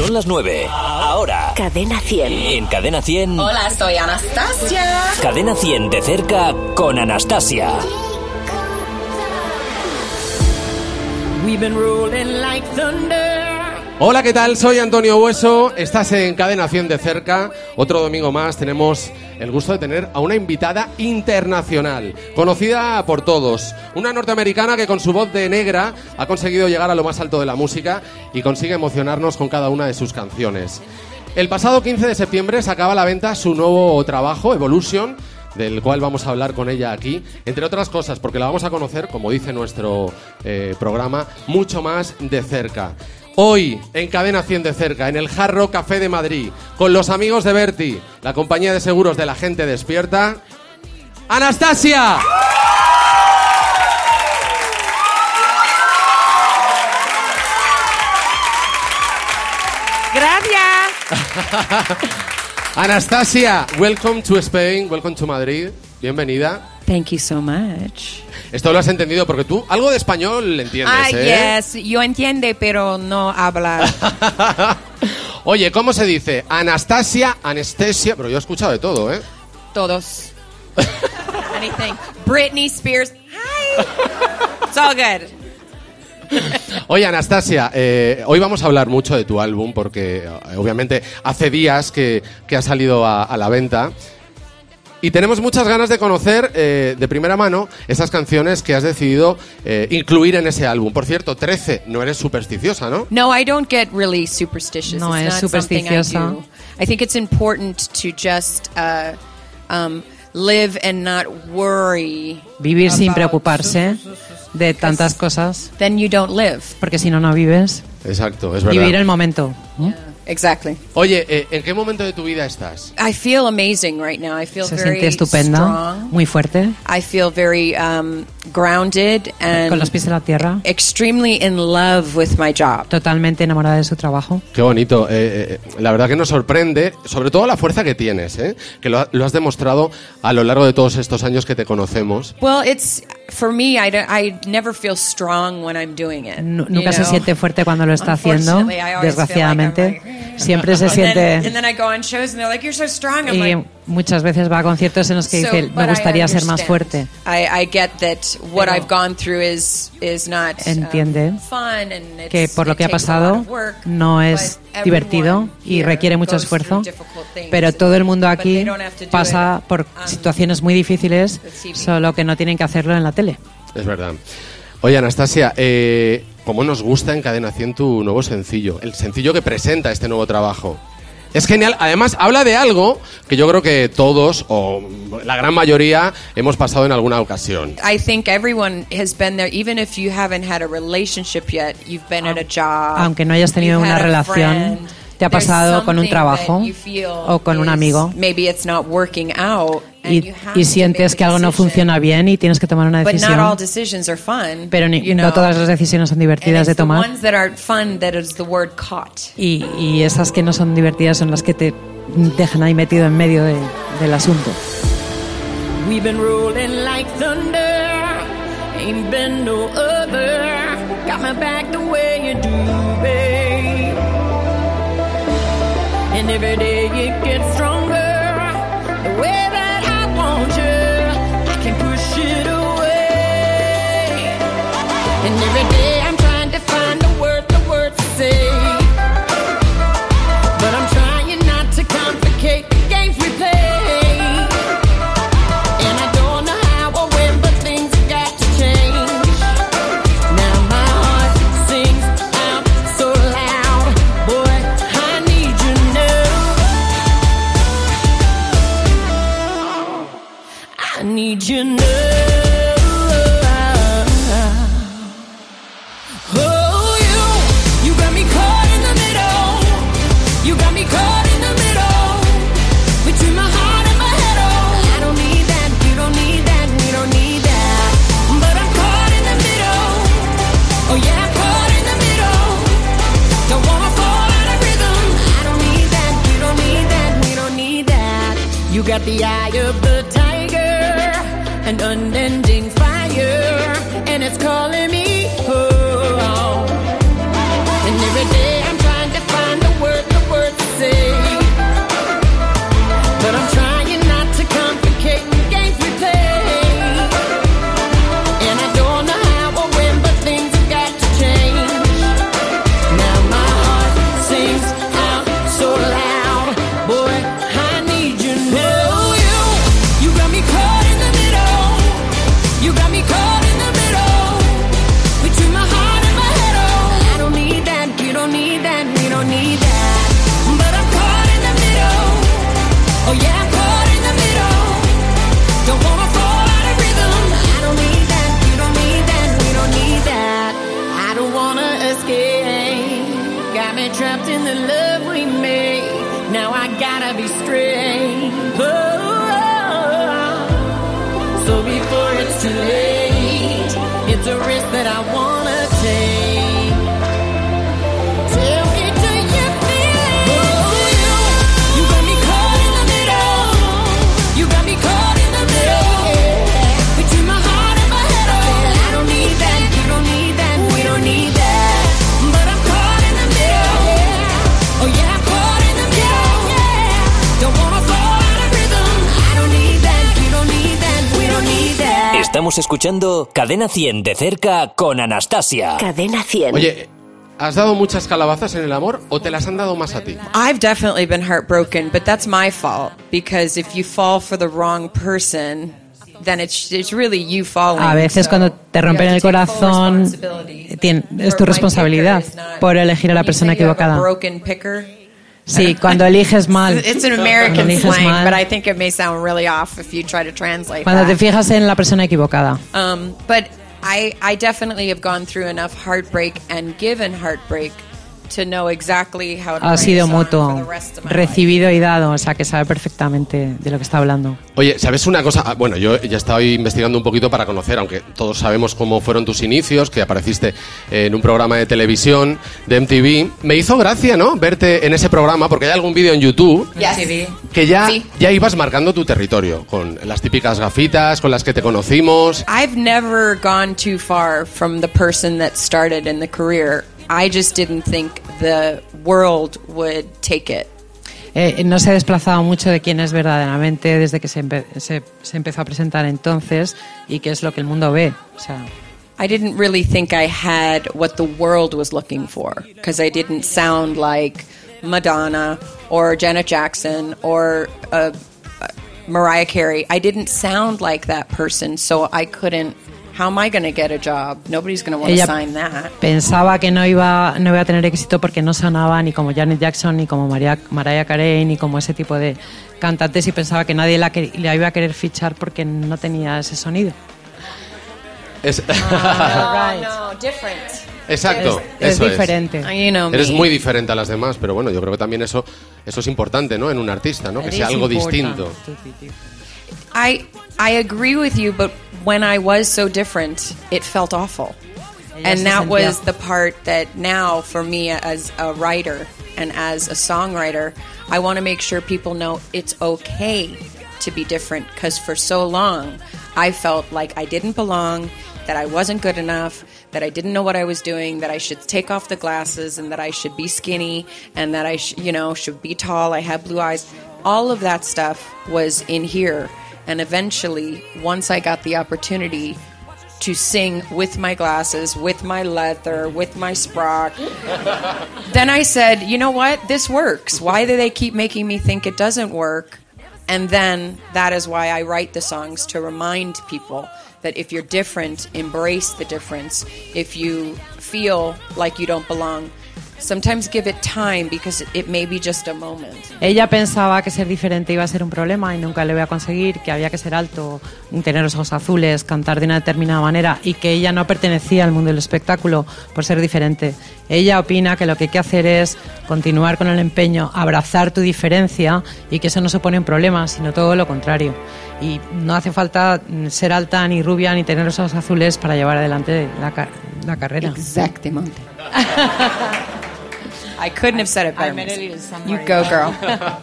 Son las 9. Ahora. Cadena 100. En Cadena 100. Hola, soy Anastasia. Cadena 100 de cerca con Anastasia. We've been rolling like thunder. Hola, ¿qué tal? Soy Antonio Hueso. Estás en Cadena 100 de cerca. Otro domingo más tenemos el gusto de tener a una invitada internacional, conocida por todos. Una norteamericana que con su voz de negra ha conseguido llegar a lo más alto de la música y consigue emocionarnos con cada una de sus canciones. El pasado 15 de septiembre sacaba a la venta su nuevo trabajo, Evolution, del cual vamos a hablar con ella aquí, entre otras cosas, porque la vamos a conocer, como dice nuestro eh, programa, mucho más de cerca. Hoy, en Cadena 100 de cerca, en el Jarro Café de Madrid, con los amigos de Berti, la compañía de seguros de la gente despierta, ¡Anastasia! Gracias. Anastasia, welcome to Spain, welcome to Madrid, bienvenida. Thank you so much. Esto lo has entendido porque tú algo de español entiendes, Ah, ¿eh? yes, yo entiende, pero no habla. Oye, ¿cómo se dice? Anastasia, anestesia, pero yo he escuchado de todo, ¿eh? Todos. Anything. Britney Spears. Hi. It's all good. Oye, Anastasia, eh, hoy vamos a hablar mucho de tu álbum porque eh, obviamente hace días que, que ha salido a, a la venta. Y tenemos muchas ganas de conocer eh, de primera mano esas canciones que has decidido eh, incluir en ese álbum. Por cierto, 13, no eres supersticiosa, ¿no? No, I don't get really superstitious. No it's es I supersticiosa. do. I think it's important to just uh, um, live and not worry. Vivir sin preocuparse de tantas cosas, Then you don't live. porque si no, no vives. Exacto, es verdad. Vivir el momento. ¿no? Exactly. Oye, eh, ¿en qué momento de tu vida estás? I feel amazing right now. I feel Se very siente estupenda, strong. muy fuerte, I feel very um, grounded con los and pies en la tierra, extremely in love with my job. totalmente enamorada de su trabajo. Qué bonito. Eh, eh, la verdad que nos sorprende, sobre todo la fuerza que tienes, ¿eh? que lo, lo has demostrado a lo largo de todos estos años que te conocemos. Well, it's for me. I, don't- I never feel strong when I'm doing it. Nunca se siente fuerte cuando lo está haciendo, desgraciadamente. like Siempre se And then, and siente... then I go on shows and they're like, "You're so strong." I'm Y like, muchas veces va a conciertos en los que So, dice, me I gustaría ser más fuerte. I, I get that what Pero I've gone through is is not um, Entiende fun and it's, que por lo que ha takes a lot pasado no es but divertido y here requiere mucho goes esfuerzo, pero todo el mundo aquí they don't have to do pasa it por on situaciones muy difíciles, solo que no tienen que hacerlo en la tele. Es verdad. Oye, Anastasia, eh, ¿cómo nos gusta en Cadena 100 tu nuevo sencillo? El sencillo que presenta este nuevo trabajo. Es genial. Además, habla de algo que yo creo que todos, o la gran mayoría, hemos pasado en alguna ocasión. I think everyone has been there, even if you haven't had a relationship yet. You've been at a job. Aunque no hayas tenido una relación, friend, te ha pasado con un trabajo that you feel o con un amigo. Maybe it's not working out, Y, y sientes que algo no funciona bien y tienes que tomar una But not all decisión. decisions are fun. Pero ni- no todas las decisiones son And divertidas de tomar. ones that aren't fun that is the word caught. Y, y esas que no son divertidas son las que te dejan ahí metido en medio de- del asunto. We've been rolling like thunder. Ain't been no other. Got my back the way you do, babe. And every day it gets stronger. And The eye of the escuchando Cadena 100 de cerca con Anastasia. Cadena 100. Oye, ¿has dado muchas calabazas en el amor o te las han dado más a ti? I've definitely been heartbroken, but that's my fault because if you fall for the wrong person, then it's it's really you falling. A veces cuando te rompen el corazón, es For tu responsabilidad por elegir a la persona equivocada. Sí, cuando eliges mal. It's an Cuando American slang, mal. but I think it may sound really off if you try to translate Cuando te that. fijas en la persona equivocada. Um, but I, I definitely have gone through enough heartbreak and given heartbreak to know exactly how to Ha sido mutuo, the rest of my life. recibido y dado, o sea que sabe perfectamente de lo que está hablando. Oye, ¿sabes una cosa? Ah, Bueno, yo ya estaba investigando un poquito para conocer, aunque todos sabemos cómo fueron tus inicios, que apareciste en un programa de televisión de MTV. Me hizo gracia, ¿no? Verte en ese programa, porque hay algún vídeo en YouTube Yes. que ya, Sí. ya ibas marcando tu territorio, con las típicas gafitas con las que te conocimos. I've never gone too far from the person that started in the career. I just didn't think the world would take it. Eh, no se ha desplazado mucho de quién es verdaderamente desde que se, empe- se- se empezó a presentar entonces y qué es lo que el mundo ve. O sea, I didn't really think I had what the world was looking for because I didn't sound like Madonna or Janet Jackson or uh, uh, Mariah Carey. I didn't sound like that person, so I couldn't. How am I going to get a job? Nobody's going to want to sign that. pensaba que no iba, no iba a tener éxito porque no sonaba ni como Janet Jackson, ni como Maria- Mariah Carey, ni como ese tipo de cantantes y pensaba que nadie la, que- la iba a querer fichar porque no tenía ese sonido. Es- no, different. Exacto, Es eso diferente. You know. Eres muy diferente a las demás, pero bueno, yo creo que también eso, eso es importante, ¿no? En un artista, ¿no? Que It sea algo important distinto. I I agree with you, but when I was so different, it felt awful. And that was the part that now for me as a writer and as a songwriter, I want to make sure people know it's okay to be different because for so long I felt like I didn't belong, that I wasn't good enough, that I didn't know what I was doing, that I should take off the glasses and that I should be skinny and that I sh- you know should be tall, I had blue eyes. All of that stuff was in here and eventually once I got the opportunity to sing with my glasses, with my leather, with my sprock. then I said, you know what? This works. Why do they keep making me think it doesn't work? And then that is why I write the songs to remind people that if you're different, embrace the difference. If you feel like you don't belong, sometimes give it time because it may be just a moment. Ella pensaba que ser diferente iba a ser un problema y nunca le iba a conseguir, que había que ser alto, tener los ojos azules, cantar de una determinada manera y que ella no pertenecía al mundo del espectáculo por ser diferente. Ella opina que lo que hay que hacer es continuar con el empeño, abrazar tu diferencia y que eso no supone un problema, sino todo lo contrario. Y no hace falta ser alta ni rubia ni tener los ojos azules para llevar adelante la carrera. Exactamente. I couldn't have said it better. myself. You go, girl.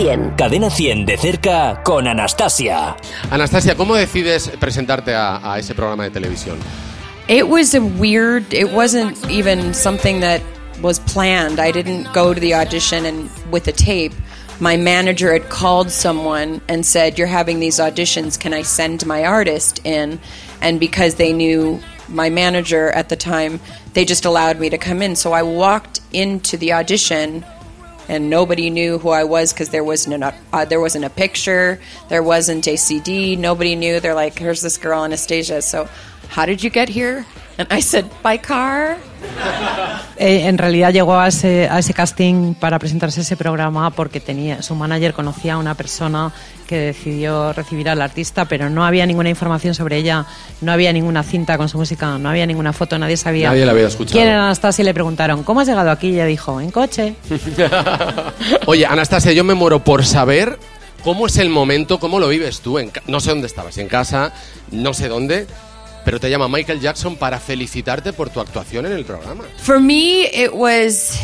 100. Cadena 100 de cerca con Anastasia. Anastasia, ¿cómo decides presentarte a, a ese programa de televisión? It was a weird. It wasn't even something that was planned. I didn't go to the audition and with a tape. My manager had called someone and said, "You're having these auditions. Can I send my artist in?" And because they knew my manager at the time, they just allowed me to come in. So I walked into the audition and nobody knew who I was because there wasn't uh, there wasn't a picture, there wasn't a CD. Nobody knew. They're like, "Here's this girl Anastasia." So, how did you get here? And I said, "By car." Eh, en realidad llegó a ese, a ese casting para presentarse a ese programa porque tenía su manager conocía a una persona que decidió recibir al artista, pero no había ninguna información sobre ella, no había ninguna cinta con su música, no había ninguna foto, nadie sabía. Nadie la había escuchado. ¿Quién era Anastasia? Y le preguntaron, ¿cómo has llegado aquí? Y ella dijo, en coche. Oye, Anastasia, yo me muero por saber cómo es el momento, cómo lo vives tú. En no sé dónde estabas, en casa, no sé dónde, pero te llama Michael Jackson para felicitarte por tu actuación en el programa. For me, it was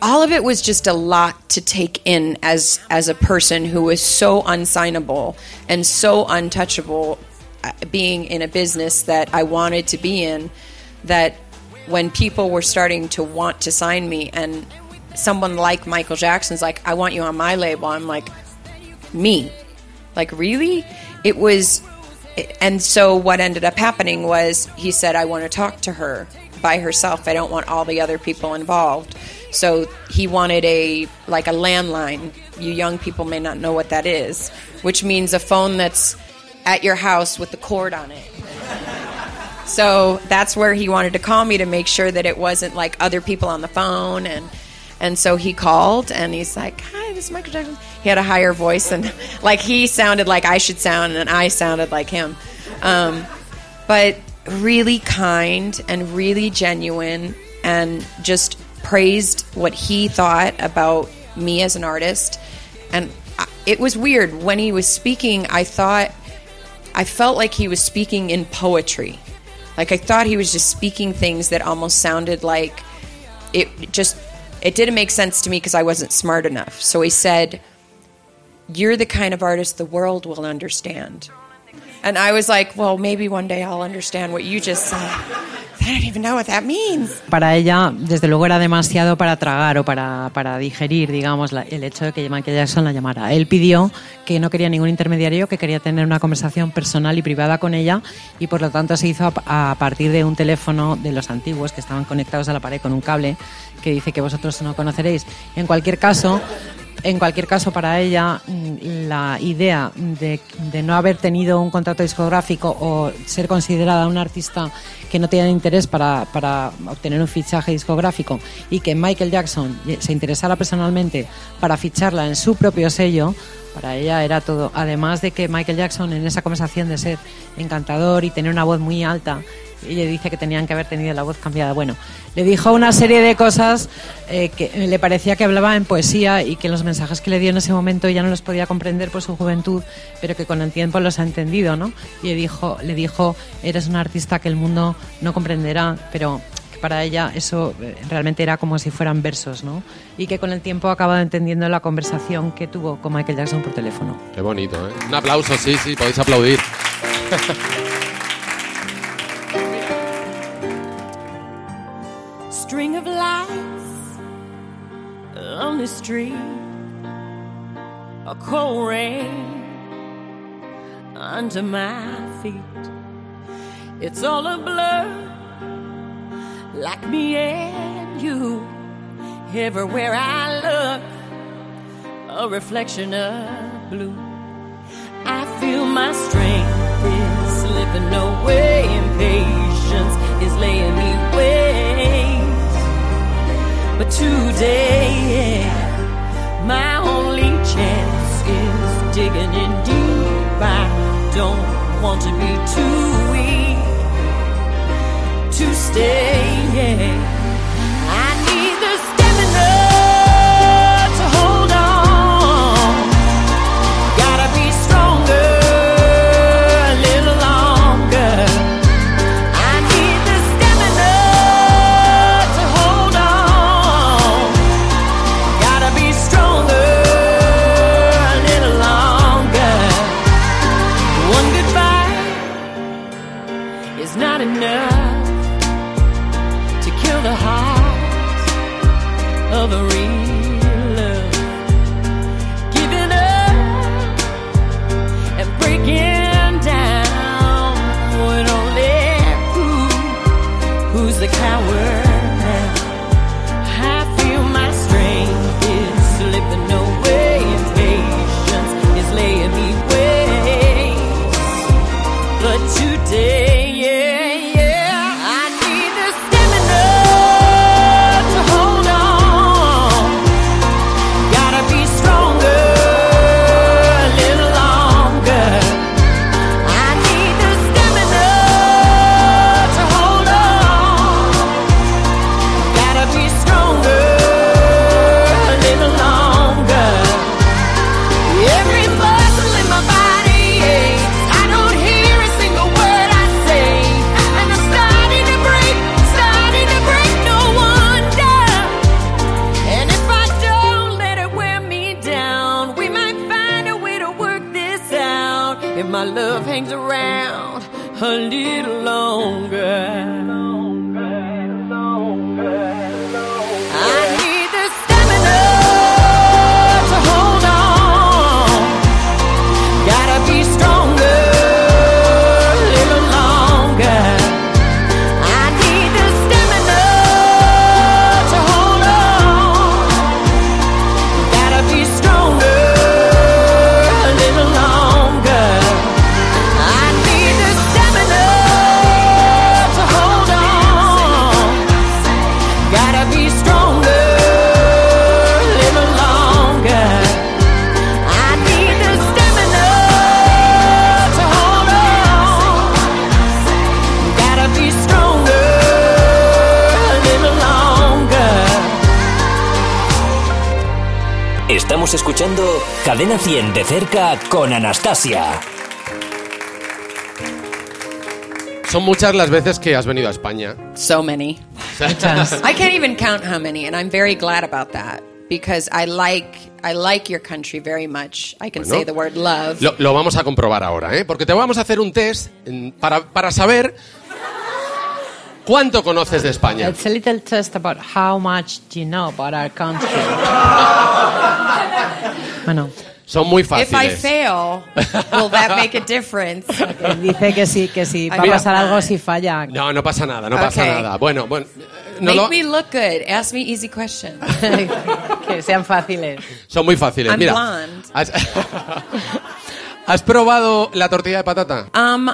all of it was just a lot to take in as as a person who was so unsignable and so untouchable uh, being in a business that I wanted to be in that when people were starting to want to sign me and someone like Michael Jackson's like I want you on my label I'm like me like really it was and so what ended up happening was he said i want to talk to her by herself. I don't want all the other people involved. So he wanted a like a landline. You young people may not know what that is which means a phone that's at your house with the cord on it. So that's where he wanted to call me to make sure that it wasn't like other people on the phone. And and so he called and he's like, "Hi, this is Michael Jackson." He had a higher voice and like he sounded like I should sound and I sounded like him. Um, but really kind and really genuine and just praised what he thought about me as an artist. And it was weird when he was speaking, I thought I felt like he was speaking in poetry. Like I thought he was just speaking things that almost sounded like it just it didn't make sense to me because I wasn't smart enough. So he said, "You're the kind of artist the world will understand." And I was like, "Well, maybe one day I'll understand what you just said." I don't even know what that means. Para ella, desde luego, era demasiado para tragar o para, para digerir, digamos, el hecho de que Michael Jackson la llamara. Él pidió que no quería ningún intermediario, que quería tener una conversación personal y privada con ella y por lo tanto se hizo a partir de un teléfono de los antiguos que estaban conectados a la pared con un cable que dice que vosotros no conoceréis. En cualquier caso, en cualquier caso, para ella, mm, la idea de, de no haber tenido un contrato discográfico o ser considerada una artista que no tenía interés para, para obtener un fichaje discográfico y que Michael Jackson se interesara personalmente para ficharla en su propio sello, para ella era todo. Además de que Michael Jackson, en esa conversación de ser encantador y tener una voz muy alta, ella dice que tenían que haber tenido la voz cambiada. Bueno, le dijo una serie de cosas eh, que le parecía que hablaba en poesía y que los mensajes que le dio en ese momento ya no los podía comprender por su juventud, pero que con el tiempo los ha entendido, ¿no? Y le dijo, le dijo eres una artista que el mundo no comprenderá, pero que para ella eso eh, realmente era como si fueran versos, ¿no? Y que con el tiempo ha acabado entendiendo la conversación que tuvo con Michael Jackson por teléfono. Qué bonito, ¿eh? Un aplauso, sí, sí, podéis aplaudir. string of lights on the street, a cold rain under my feet. It's all a blur, like me and you. Everywhere I look, a reflection of blue. I feel my strength is slipping away, impatience is laying me waste. But today, yeah, my only chance is digging in deep. I don't want to be too weak to stay. Cerca con Anastasia. Son muchas las veces que has venido a España. So many. I can't even count how many, and I'm very glad about that because I like I like your country very much. I can Bueno. say the word love. Lo, lo vamos a comprobar ahora, ¿eh? Porque te vamos a hacer un test mm, para, para saber ¿Cuánto conoces de España? It's a little test about how much you know about our country. bueno, Son muy If I fáciles. fail, will that make a difference? él dice que sí, que sí. Va a pasar algo si falla. No, no pasa nada, no pasa Ok. nada. Bueno, bueno. no Make lo- me look good. Ask me easy questions. que sean fáciles. Son muy fáciles. I'm Mira, blonde. ¿has, ¿has probado la tortilla de patata? Um,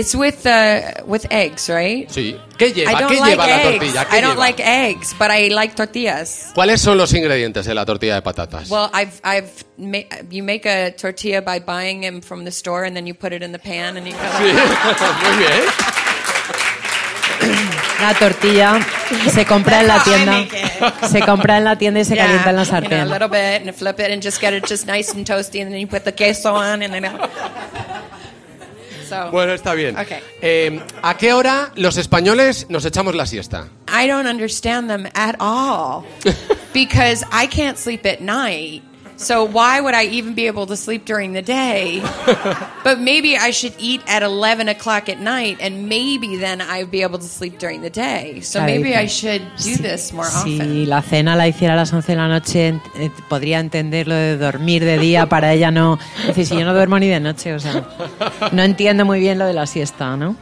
it's with uh, with eggs, right? Sí. ¿Qué lleva? I don't ¿Qué like lleva la eggs. tortilla? ¿Qué I don't lleva? like eggs, but I like tortillas. ¿Cuáles son los ingredientes de la tortilla de patatas? Well, I've I've ma- you make a tortilla by buying them from the store, and then you put it in the pan, and you go. Sí, muy bien. La tortilla se compra en la tienda. Se compra en la tienda y se Yeah, calienta en la you know, sartén. a little bit, and flip it, and just get it just nice and toasty, and then you put the queso on, and then. So Bueno, está bien. Ok. Eh, ¿A qué hora los españoles nos echamos la siesta? I don't understand them at all because I can't sleep at night. So why would I even be able to sleep during the day? But maybe I should eat at 11 o'clock at night and maybe then I'd be able to sleep during the day. So Claro, maybe dice, I should do this more Si often. la cena la hiciera a las 11 de la noche, eh, podría entender lo de dormir de día, para ella no. Dice, si yo no duermo ni de noche, o sea, no entiendo muy bien lo de la siesta, ¿no?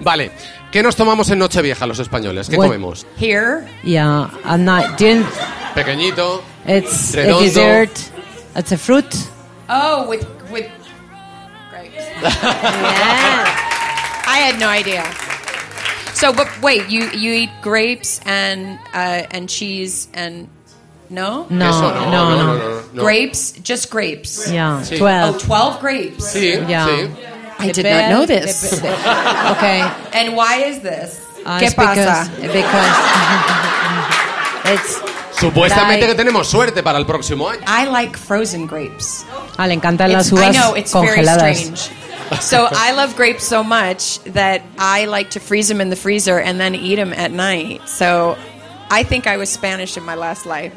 Vale. ¿Qué nos tomamos en Nochevieja los españoles? ¿Qué Bueno. comemos? Here, Yeah, at night, Pequeñito. It's a dessert, it's a fruit. oh, with with grapes. yeah. I had no idea. So, but wait, you you eat grapes and uh, and cheese and no No, Eso no, no. no, no. grapes, just grapes. Yeah, Sí. Oh, 12. 12 grapes. Sí, Yeah. sí. I did not know this. Okay. And why is this? Uh, ¿Qué it's pasa? Because, because it's, Supuestamente que tenemos suerte para el próximo año. I like frozen grapes. ah, le encantan It's- las uvas I know it's very congeladas. strange. So I love grapes so much that I like to freeze them in the freezer and then eat them at night. So I think I was Spanish in my last life.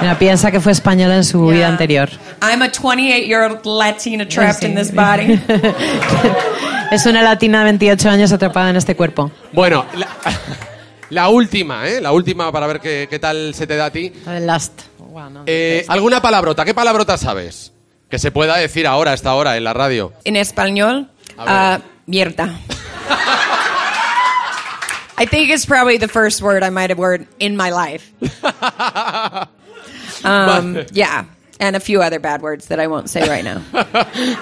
Mira, piensa que fue española en su vida Yeah. anterior. I'm a 28 year old Latina trapped Sí. in this body. es una latina de 28 años atrapada en este cuerpo. Bueno, la, la última, ¿eh? La última para ver qué, qué tal se te da a ti. Last. Bueno, Eh, ¿Alguna palabrota? ¿Qué palabrota sabes? Que se pueda decir ahora, a esta hora, en la radio. En español, A uh, mierda. I think it's probably the first word I might have heard in my life. Um, yeah, and a few other bad words that I won't say right now.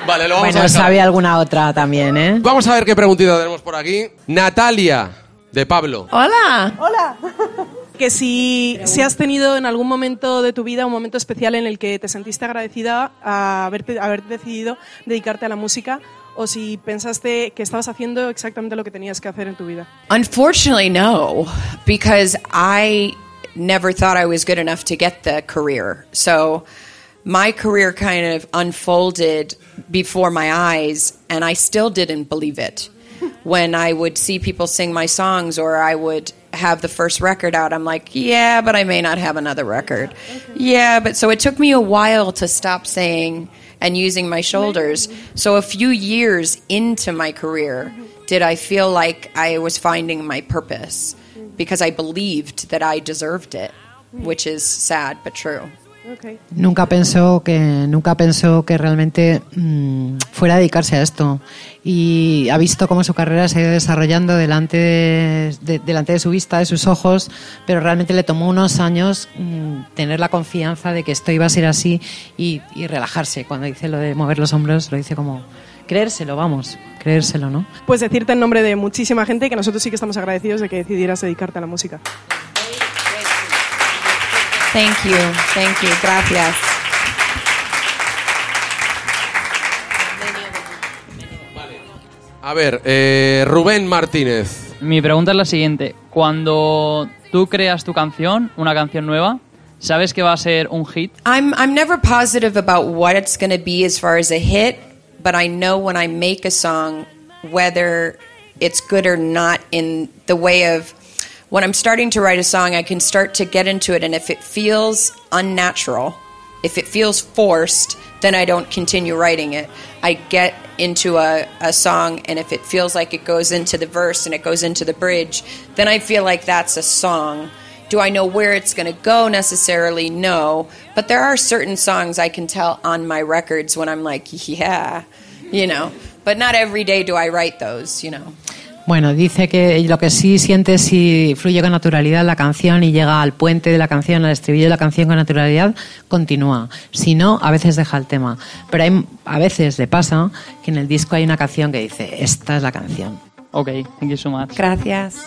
vale, lo vamos a bueno dejar. sabe alguna otra también, ¿eh? Vamos a ver qué preguntita tenemos por aquí. Natalia, de Pablo. Hola. que si, si has tenido en algún momento de tu vida un momento especial en el que te sentiste agradecida a haberte, haber decidido dedicarte a la música o si pensaste que estabas haciendo exactamente lo que tenías que hacer en tu vida. Unfortunately, no, because I never thought I was good enough to get the career. So my career kind of unfolded before my eyes, and I still didn't believe it. When I would see people sing my songs or I would have the first record out, I'm like, yeah, but I may not have another record. Yeah, but so it took me a while to stop saying and using my shoulders. So a few years into my career, did I feel like I was finding my purpose because I believed that I deserved it, which is sad but true. Okay. Nunca pensó que nunca pensó que realmente mm, fuera a dedicarse a esto y ha visto cómo su carrera se ha ido desarrollando delante de, de- delante de su vista, de sus ojos, pero realmente le tomó unos años mm, tener la confianza de que esto iba a ser así y, y relajarse. Cuando dice lo de mover los hombros, lo dice como creérselo, vamos, creérselo, ¿no? Pues decirte en nombre de muchísima gente que nosotros sí que estamos agradecidos de que decidieras dedicarte a la música. Thank you. Thank you. Gracias. A ver, eh, Rubén Martínez. Mi pregunta es la siguiente. Cuando tú creas tu canción, una canción nueva, ¿sabes que va a ser un hit? I'm I'm never positive about what it's going to be as far as a hit, but I know when I make a song whether it's good or not in the way of when I'm starting to write a song, I can start to get into it and if it feels unnatural, If it feels forced, then I don't continue writing it. I get into a, a song, and if it feels like it goes into the verse and it goes into the bridge, then I feel like that's a song. Do I know where it's going to go necessarily? No. But there are certain songs I can tell on my records when I'm like, yeah, you know. But not every day do I write those, you know. Bueno, dice que lo que sí siente es si fluye con naturalidad la canción y llega al puente de la canción, al estribillo de la canción con naturalidad, continúa. Si no, a veces deja el tema. Pero hay, a veces le pasa que en el disco hay una canción que dice, esta es la canción. Ok, thank you so much. Gracias.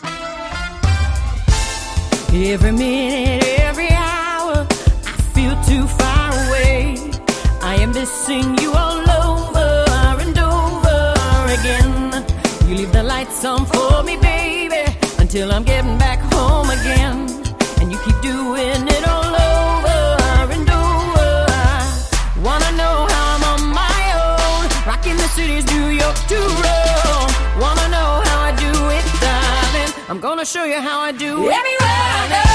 Every minute, every hour, I feel too far away. I am missing you all You leave the lights on for me, baby, until I'm getting back home again. And you keep doing it all over and over. Wanna know how I'm on my own, rocking the city's New York to roll. Wanna know how I do it, darling? I'm gonna show you how I do it. Everywhere I go,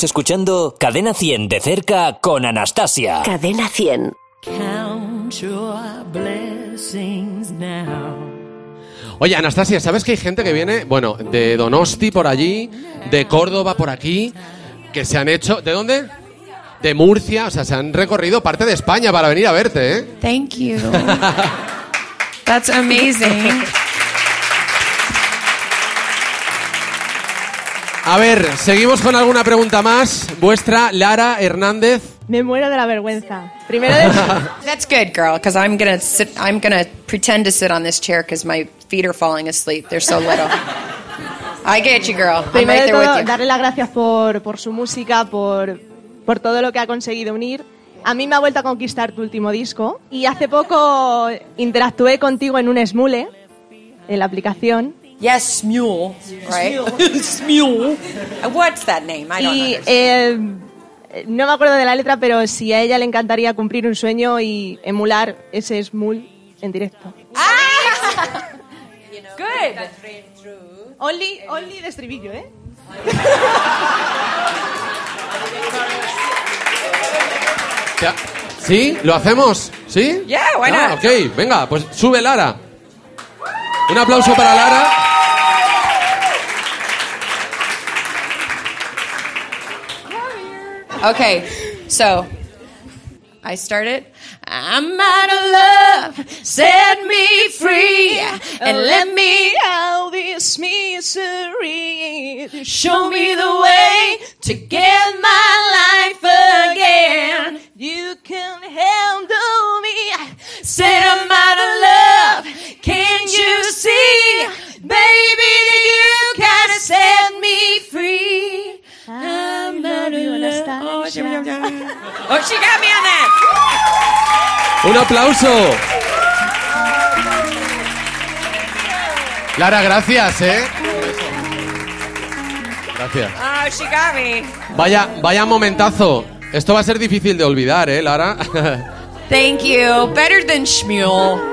Estamos escuchando Cadena 100 de cerca con Anastasia. Cadena 100. Count your blessings now. Oye, Anastasia, ¿sabes que hay gente que viene, bueno, de Donosti por allí, de Córdoba por aquí, que se han hecho... ¿De dónde? De Murcia, o sea, se han recorrido parte de España para venir a verte, ¿eh? Thank you. That's amazing. A ver, seguimos con alguna pregunta más. Vuestra, Lara Hernández. Me muero de la vergüenza. Primero de... That's good, girl, because I'm gonna sit. I'm gonna pretend to sit on this chair because my feet are falling asleep. They're so little. I get you, girl. I'm Primero right de there with todo, you. darle las gracias por, por su música, por, por todo lo que ha conseguido unir. A mí me ha vuelto a conquistar tu último disco y hace poco interactué contigo en un Smule, en la aplicación, Yes, Smule, right? Smule. Uh, what's that name? I don't y, eh, no me acuerdo de la letra, pero si a ella le encantaría cumplir un sueño y emular ese Smule en directo. ¡Ah! Good. Only, only el estribillo, ¿eh? ¿Sí? ¿Lo hacemos? ¿Sí? Yeah, why ah, not? Ok, venga, pues sube Lara. Un aplauso para Lara. Okay, so I started. I'm out of love, set me free, and let me out this misery. Show me the way to get my life. ¡Oshigami ¡Un aplauso! Lara, gracias, ¿eh? Gracias. Ah, Oshigami. Vaya, vaya momentazo. Esto va a ser difícil de olvidar, ¿eh, Lara? Thank you. Better than Shmuel.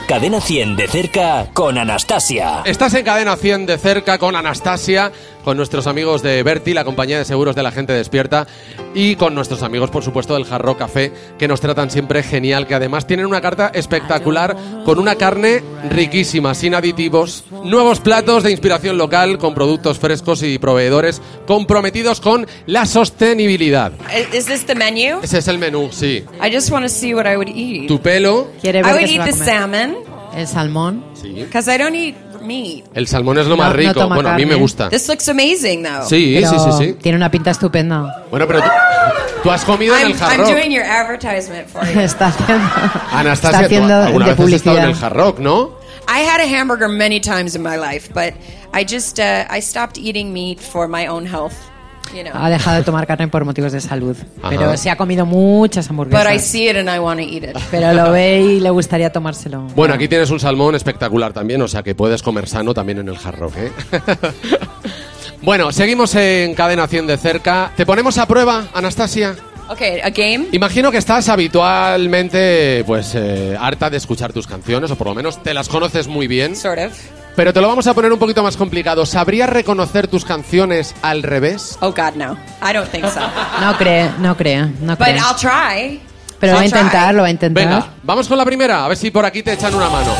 Cadena 100 de cerca con Anastasia. Estás en Cadena 100 de cerca con Anastasia, con nuestros amigos de Berti, la compañía de seguros de la gente despierta y con nuestros amigos, por supuesto, del Jarro Café, que nos tratan siempre genial, que además tienen una carta espectacular con una carne riquísima, sin aditivos, nuevos platos de inspiración local, con productos frescos y proveedores comprometidos con la sostenibilidad. I- Is this the menu? Ese es el menú, sí. I just want to see what I would eat. Tu pelo, I would eat the salmon El salmón. sí. because I don't eat meat. El salmón es lo No, más no rico. toma bueno, a mí me carne. gusta. This looks amazing, though. Sí, pero sí, sí, sí. Tiene una pinta estupenda. Bueno, pero tú, tú has comido en I'm, el I'm Hard Rock. doing your advertisement for you. Está haciendo, Anastasia, está tú haciendo alguna de vez has estado en publicidad. el Hard Rock, ¿no? I had a hamburger many times in my life, but I just uh, I stopped eating meat for my own health. You know. Ha dejado de tomar carne por motivos de salud. Ajá. Pero se ha comido muchas But I hamburguesas. see it and I want to eat it. Pero lo ve y le gustaría tomárselo. Bueno, aquí tienes un salmón espectacular también, o sea que puedes comer sano también en el Hard Rock, ¿eh? bueno, seguimos en Cadena 100 de cerca. ¿Te ponemos a prueba, Anastasia? Okay, a game. Imagino que estás habitualmente, pues, eh, harta de escuchar tus canciones, o por lo menos te las conoces muy bien. Sort of. Pero te lo vamos a poner un poquito más complicado. ¿Sabrías reconocer tus canciones al revés? Oh God, no. I don't think so. No cree, no cree, no but cree. I'll try. Pero lo va a intentar, lo va a intentar. Venga, vamos con la primera, a ver si por aquí te echan una mano.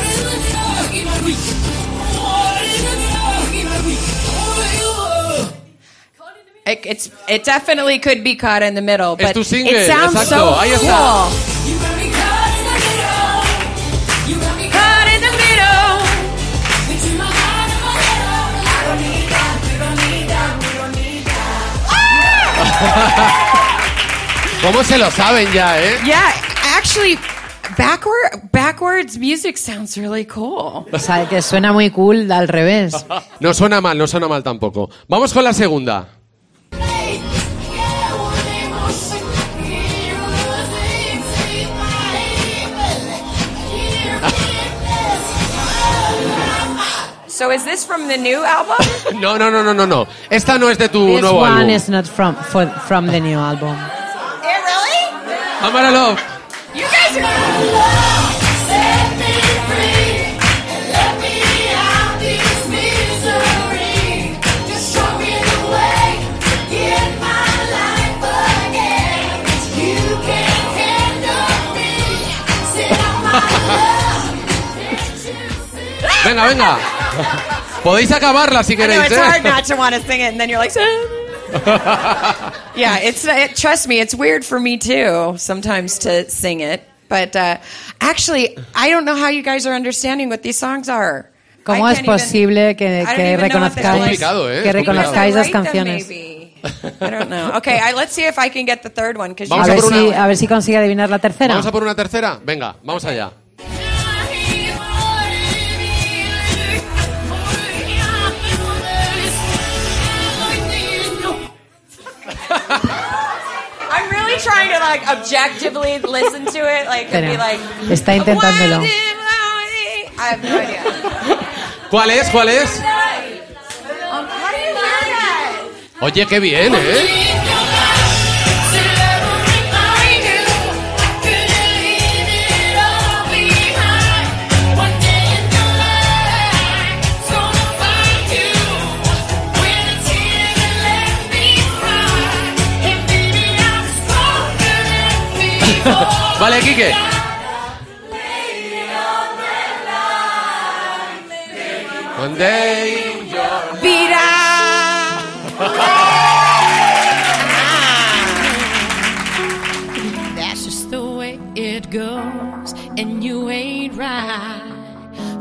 It, it's it definitely could be caught in the middle, Es but tu single, it sounds exacto, so ahí está. cool. ¿Cómo se lo saben ya, eh? Yeah, actually, backward backwards music sounds really cool. O sea, que suena muy cool al revés. No suena mal, no suena mal tampoco. Vamos con la segunda. So is this from the new album? No, no, no, no, no, no. Esta no es de tu This nuevo one álbum. is not from for, from the new album. yeah, really? Amara Love. You guys are. Venga, venga. Podéis acabarla si I know queréis, it's hard ¿eh? not to want to sing it, and then you're like, yeah, it's it, trust me, it's weird for me too sometimes to sing it. But uh, actually, I don't know how you guys are understanding what these songs are. ¿Cómo I es even- posible que, que reconozcáis, complicado, ¿eh? que reconozcáis las canciones? I don't know. Okay, I, let's see if I can get the third one because Vamos A ver, si, una- a ver si consigue adivinar la tercera. ¿Vamos a por una tercera? Venga, vamos allá. Trying to like objectively listen to it, like and be like. está intentándolo. I have no idea. ¿Cuál es? ¿Cuál es? How do you hear that? Oye, qué bien, ¿eh? Vale, Quique. One day you're- ah. That's just the way it goes, and you ain't right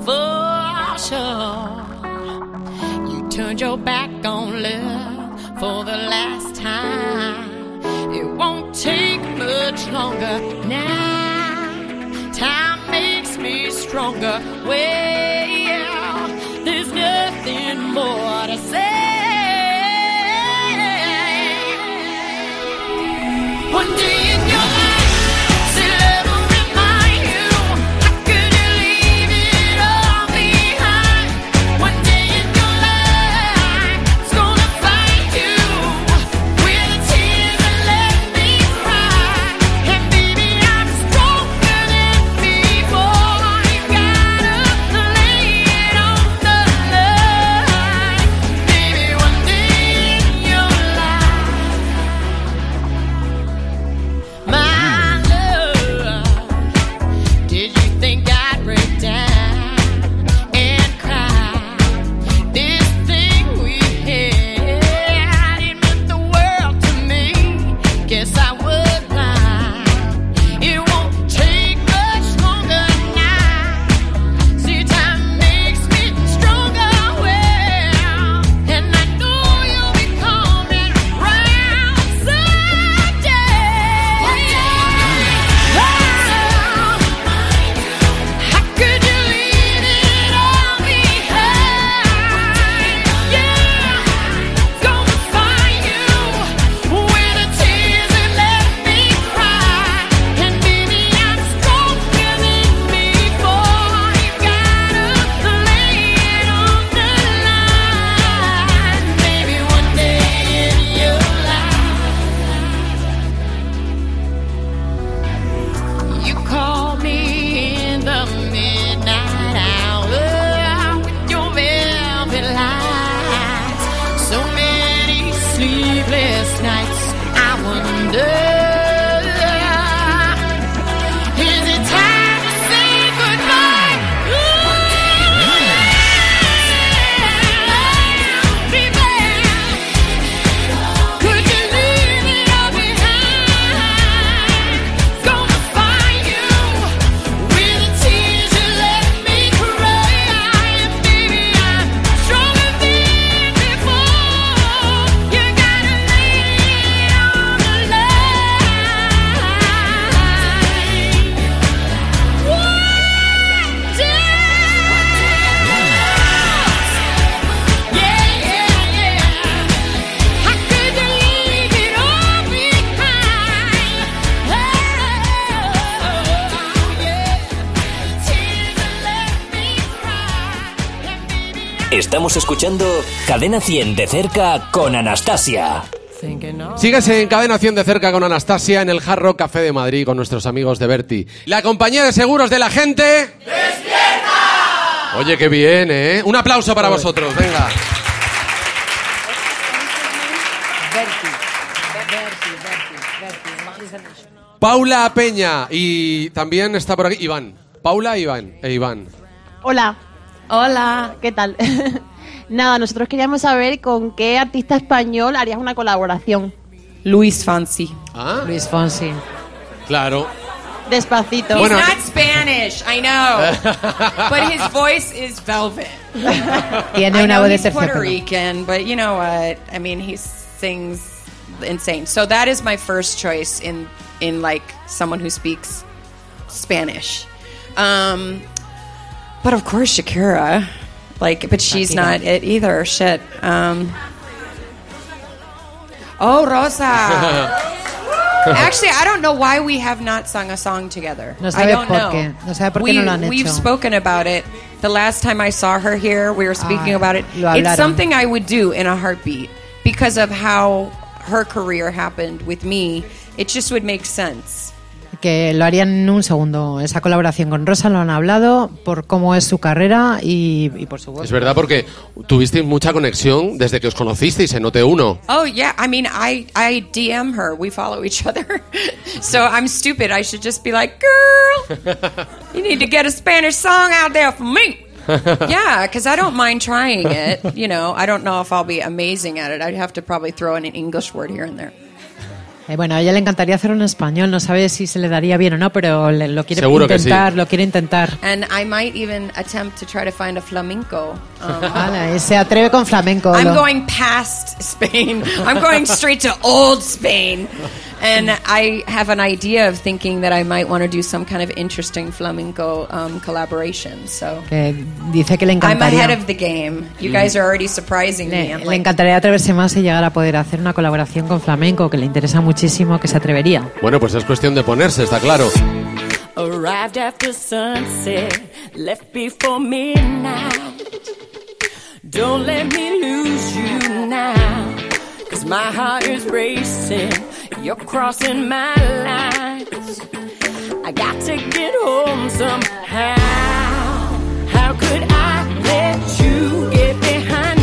for sure. You turned your back on love for the last time. Much longer now. Time makes me stronger. Well, Estamos escuchando Cadena 100 de cerca con Anastasia. Sigues en Cadena 100 de cerca con Anastasia en el Jarro Café de Madrid con nuestros amigos de Berti. La compañía de seguros de la gente. ¡Despierta! Oye, qué bien, ¿eh? Un aplauso para vosotros, venga. Paula Peña y también está por aquí Iván. Paula e Iván. E Iván. Hola. Hola. ¿Qué tal? Nada, nosotros queríamos saber con qué artista español harías una colaboración. Luis Fonsi. Ah, Luis Fonsi. claro. Despacito. Bueno. He's not Spanish, I know, but his voice is velvet. Tiene I una know voz de he's Puerto terciopelo. Rican, but you know what? I mean, he sings insane. So that is my first choice in in like someone who speaks Spanish. Um, but of course, Shakira. Like, but she's Shakira. not it either. Shit. Um, oh, Rosa. Actually, I don't know why we have not sung a song together. No I don't know. qué. No sabe por qué we, no lo han We've hecho. spoken about it. The last time I saw her here, we were speaking Ah, about it. It's something I would do in a heartbeat because of how her career happened with me. It just would make sense. Que lo harían en un segundo. Esa colaboración con Rosa lo han hablado por cómo es su carrera y, y por su voz. Es verdad porque tuvisteis mucha conexión desde que os conocisteis en OT1. Oh yeah, I mean, I I DM her. We follow each other, so I'm stupid. I should just be like, girl, you need to get a Spanish song out there for me. yeah, because I don't mind trying it. You know, I don't know if I'll be amazing at it. I'd have to probably throw in an English word here and there. Eh, bueno, a ella le encantaría hacer un español. No sabe si se le daría bien o no, pero le- lo quiere Seguro que sí. intentar. Lo quiere intentar. And I might even attempt to try to find a flamenco. Um, Vale, se atreve con flamenco. I'm lo- going past Spain. I'm going straight to old Spain. And I have an idea of thinking that I might want to do some kind of interesting flamenco um, collaboration. So que dice que le I'm encantaría. ahead of the game. You guys are already surprising me. Le, I'm le like, encantaría atreverse más y llegar a poder hacer una colaboración con flamenco, que le interesa muchísimo, que se atrevería. Bueno, pues es cuestión de ponerse, está claro. Arrived after sunset, left before midnight. Don't let me lose you now, cause my heart is racing. You're crossing my lines. I got to get home somehow. How could I let you get behind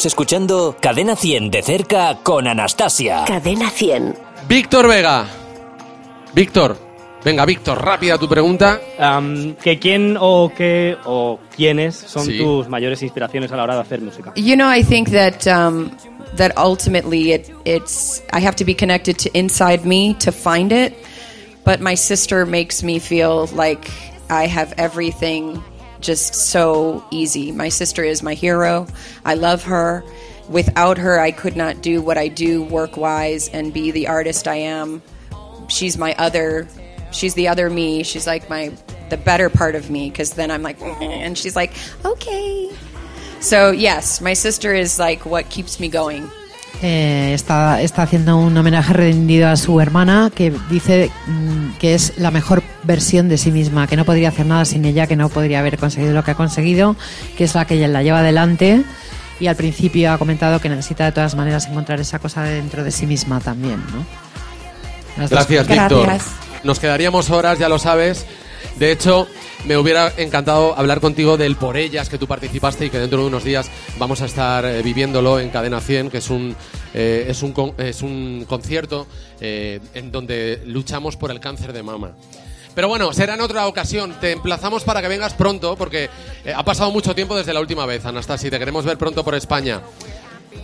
Estamos escuchando Cadena 100 de cerca con Anastasia. Cadena 100. Víctor Vega. Víctor. Venga, Víctor, rápida tu pregunta. Am, que quién o qué o quiénes son Sí. tus mayores inspiraciones a la hora de hacer música. You know, I think that um, that ultimately it, it's I have to be connected to inside me to find it. But my sister makes me feel like I have everything just so easy. My sister is my hero. I love her. Without her, I could not do what I do work wise and be the artist I am. She's my other. She's the other me. She's like my the better part of me because then I'm like, mm-hmm, and she's like, okay. So yes, my sister is like what keeps me going. Eh, está, está haciendo un homenaje rendido a su hermana que dice mm, que es la mejor versión de sí misma, que no podría hacer nada sin ella, que no podría haber conseguido lo que ha conseguido, que es la que ella la lleva adelante y al principio ha comentado que necesita de todas maneras encontrar esa cosa dentro de sí misma también. ¿no? Gracias. Víctor. Nos quedaríamos horas, ya lo sabes. De hecho, me hubiera encantado hablar contigo del Por Ellas que tú participaste y que dentro de unos días vamos a estar eh, viviéndolo en Cadena 100, que es un, eh, es un, es un concierto eh, en donde luchamos por el cáncer de mama. Pero bueno, será en otra ocasión. Te emplazamos para que vengas pronto, porque ha pasado mucho tiempo desde la última vez, Anastasia. Te queremos ver pronto por España.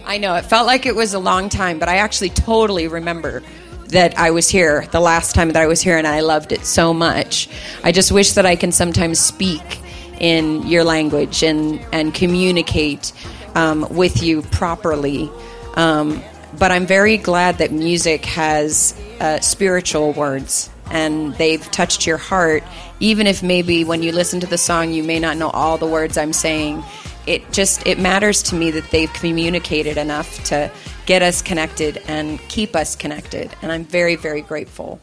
I know it felt like it was a long time, but I actually totally remember that I was here the last time that I was here, and I loved it so much. I just wish that I can sometimes speak in your language and and communicate um, with you properly. Um, but I'm very glad that music has uh, spiritual words and they've touched your heart, even if maybe when you listen to the song you may not know all the words I'm saying. It just it matters to me that they've communicated enough to get us connected and keep us connected, and I'm very very grateful.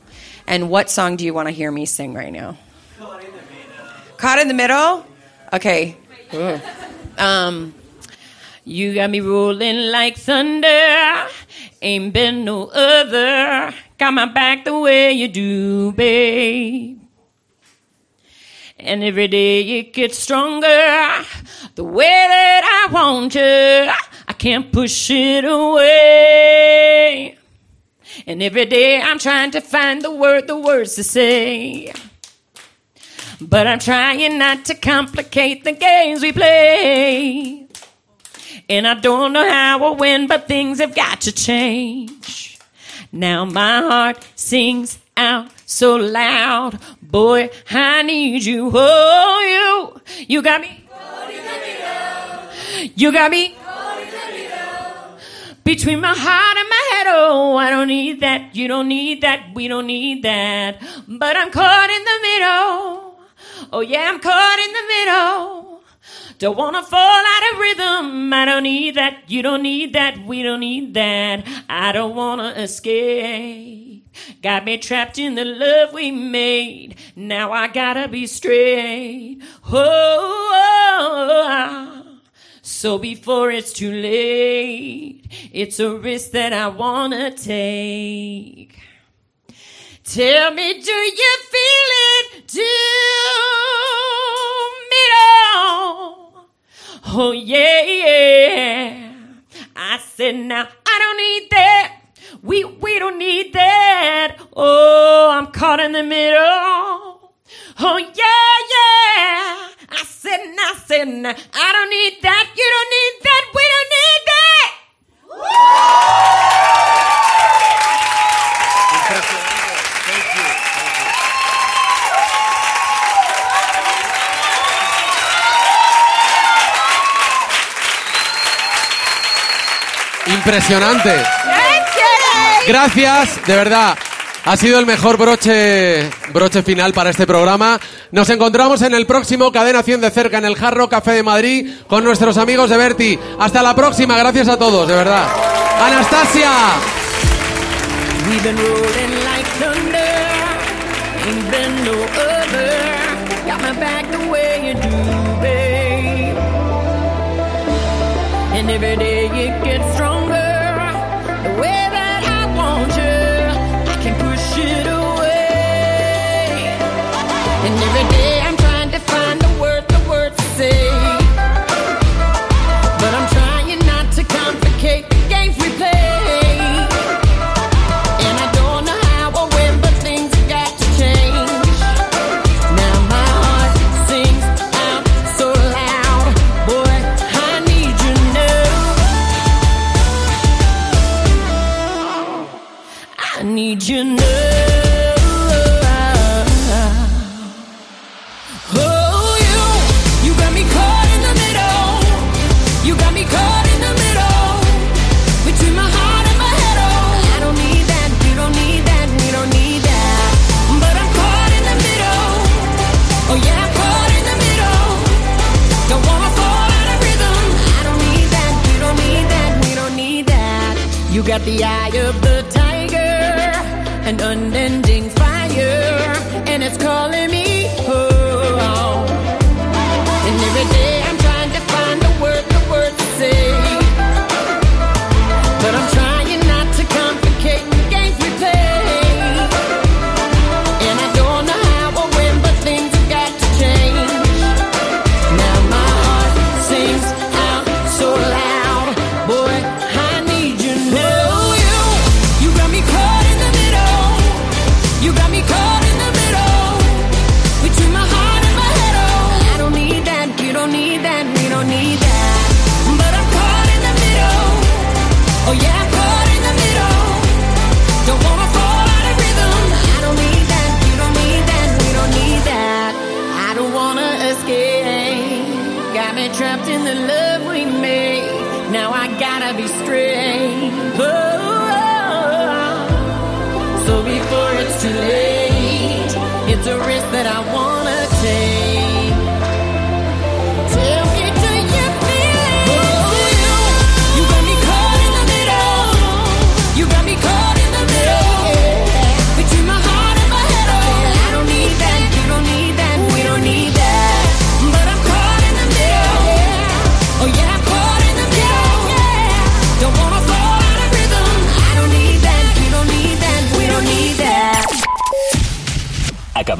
And what song do you want to hear me sing right now? Caught in the middle. Okay. Um. You got me rolling like thunder. Ain't been no other. Got my back the way you do, babe. And every day it gets stronger. The way that I want you, I can't push it away. And every day I'm trying to find the word, the words to say. But I'm trying not to complicate the games we play. And I don't know how or when, but things have got to change. Now my heart sings out so loud. Boy, I need you. Oh, you. You got me. You got me. Between my heart and my head, oh, I don't need that. You don't need that. We don't need that. But I'm caught in the middle. Oh, yeah, I'm caught in the middle. Don't wanna fall out of rhythm. I don't need that. You don't need that. We don't need that. I don't wanna escape. Got me trapped in the love we made. Now I gotta be straight. Oh, oh, oh. so before it's too late, it's a risk that I wanna take. Tell me, do you feel it? Do me all? Oh yeah, yeah. I said now I don't need that. We we don't need that. Oh, I'm caught in the middle. Oh yeah, yeah. I said now, I don't need that. You don't need that. We don't need that. Impresionante. Gracias, de verdad. Ha sido el mejor broche, broche final para este programa. Nos encontramos en el próximo Cadena 100 de cerca en el Jarro Café de Madrid con nuestros amigos de Berti. Hasta la próxima, gracias a todos, de verdad. Anastasia.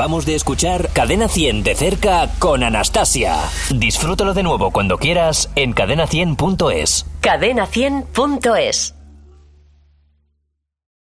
Acabamos de escuchar Cadena 100 de cerca con Anastasia. Disfrútalo de nuevo cuando quieras en cadena100.es. Cadena100.es.